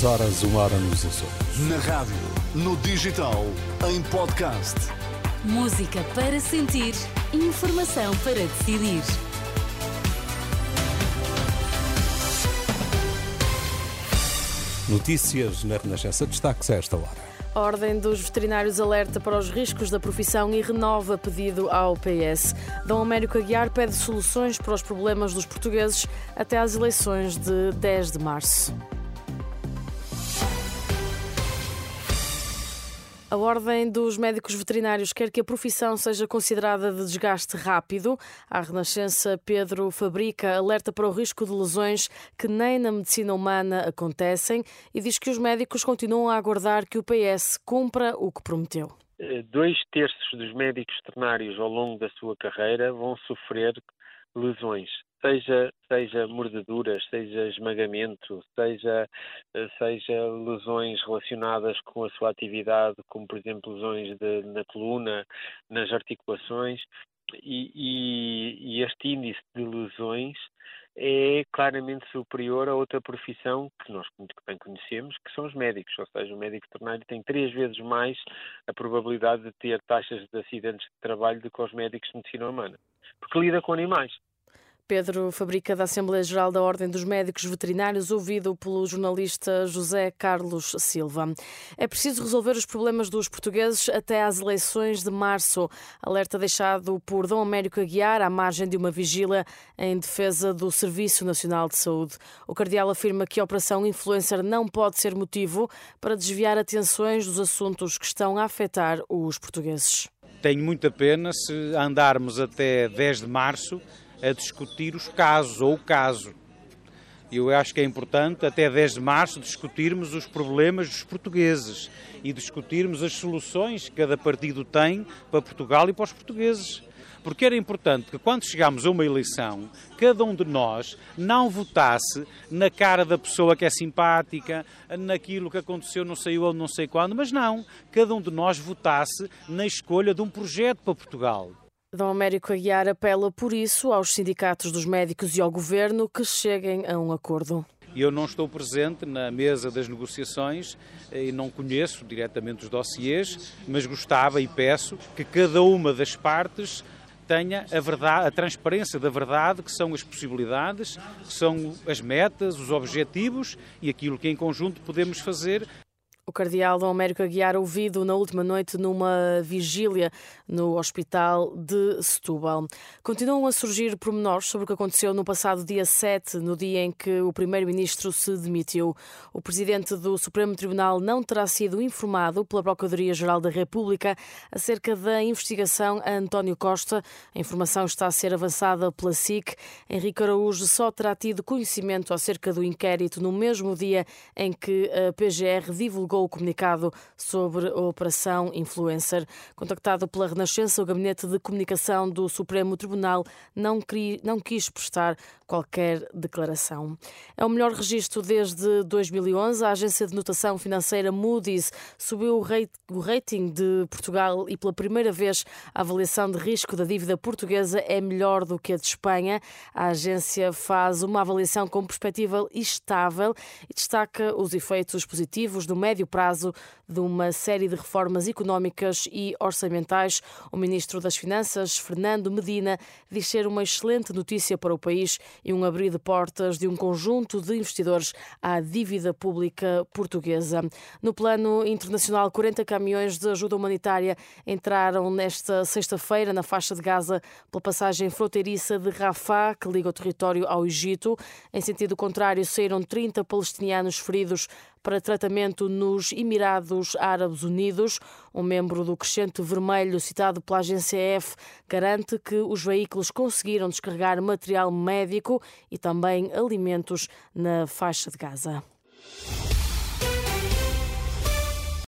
Duas horas, uma hora nos Açores. Na rádio, no digital, em podcast. Música para sentir, informação para decidir. Notícias na Renascença. Destaques a esta hora. A Ordem dos Veterinários alerta para os riscos da profissão e renova pedido ao PS. Dom Américo Aguiar pede soluções para os problemas dos portugueses até às eleições de 10 de março. A Ordem dos Médicos Veterinários quer que a profissão seja considerada de desgaste rápido. A Renascença Pedro Fabrica alerta para o risco de lesões que nem na medicina humana acontecem e diz que os médicos continuam a aguardar que o PS cumpra o que prometeu. Eh, dois terços dos médicos veterinários ao longo da sua carreira vão sofrer lesões seja, seja mordeduras, seja esmagamento, seja, eh, seja lesões relacionadas com a sua atividade, como por exemplo lesões de, na coluna, nas articulações, e, e, e este índice de lesões é claramente superior a outra profissão que nós muito bem conhecemos, que são os médicos, ou seja, o médico veterinário tem três vezes mais a probabilidade de ter taxas de acidentes de trabalho do que os médicos de medicina humana, porque lida com animais. Pedro Fabrica, da Assembleia Geral da Ordem dos Médicos Veterinários, ouvido pelo jornalista José Carlos Silva. É preciso resolver os problemas dos portugueses até às eleições de março. Alerta deixado por Dom Américo Aguiar à margem de uma vigília em defesa do Serviço Nacional de Saúde. O cardeal afirma que a Operação Influencer não pode ser motivo para desviar atenções dos assuntos que estão a afetar os portugueses. Tenho muita pena se andarmos até 10 de março a discutir os casos ou o caso. Eu acho que é importante, até 10 de março, discutirmos os problemas dos portugueses e discutirmos as soluções que cada partido tem para Portugal e para os portugueses. Porque era importante que, quando chegámos a uma eleição, cada um de nós não votasse na cara da pessoa que é simpática, naquilo que aconteceu não sei onde, não sei quando, mas não. Cada um de nós votasse na escolha de um projeto para Portugal. Dom Américo Aguiar apela, por isso, aos sindicatos dos médicos e ao governo que cheguem a um acordo. Eu não estou presente na mesa das negociações e não conheço diretamente os dossiês, mas gostava e peço que cada uma das partes tenha a verdade, a transparência da verdade, que são as possibilidades, que são as metas, os objetivos e aquilo que em conjunto podemos fazer o cardeal Dom Américo Aguiar, ouvido na última noite numa vigília no Hospital de Setúbal. Continuam a surgir pormenores sobre o que aconteceu no passado dia 7, no dia em que o primeiro-ministro se demitiu. O presidente do Supremo Tribunal não terá sido informado pela Procuradoria-Geral da República acerca da investigação a António Costa. A informação está a ser avançada pela SIC. Henrique Araújo só terá tido conhecimento acerca do inquérito no mesmo dia em que a PGR divulgou o comunicado sobre a Operação Influencer. Contactado pela Renascença, o Gabinete de Comunicação do Supremo Tribunal não, cri, não quis prestar qualquer declaração. É o melhor registro desde 2011. A agência de notação financeira Moody's subiu o rating de Portugal e pela primeira vez a avaliação de risco da dívida portuguesa é melhor do que a de Espanha. A agência faz uma avaliação com perspectiva estável e destaca os efeitos positivos do médio prazo de uma série de reformas económicas e orçamentais. O ministro das Finanças, Fernando Medina, diz ser uma excelente notícia para o país e um abrir de portas de um conjunto de investidores à dívida pública portuguesa. No plano internacional, 40 caminhões de ajuda humanitária entraram nesta sexta-feira na faixa de Gaza pela passagem fronteiriça de Rafah, que liga o território ao Egito. Em sentido contrário, saíram 30 palestinianos feridos para tratamento nos Emirados Árabes Unidos. Um membro do Crescente Vermelho, citado pela agência F, garante que os veículos conseguiram descarregar material médico e também alimentos na faixa de Gaza.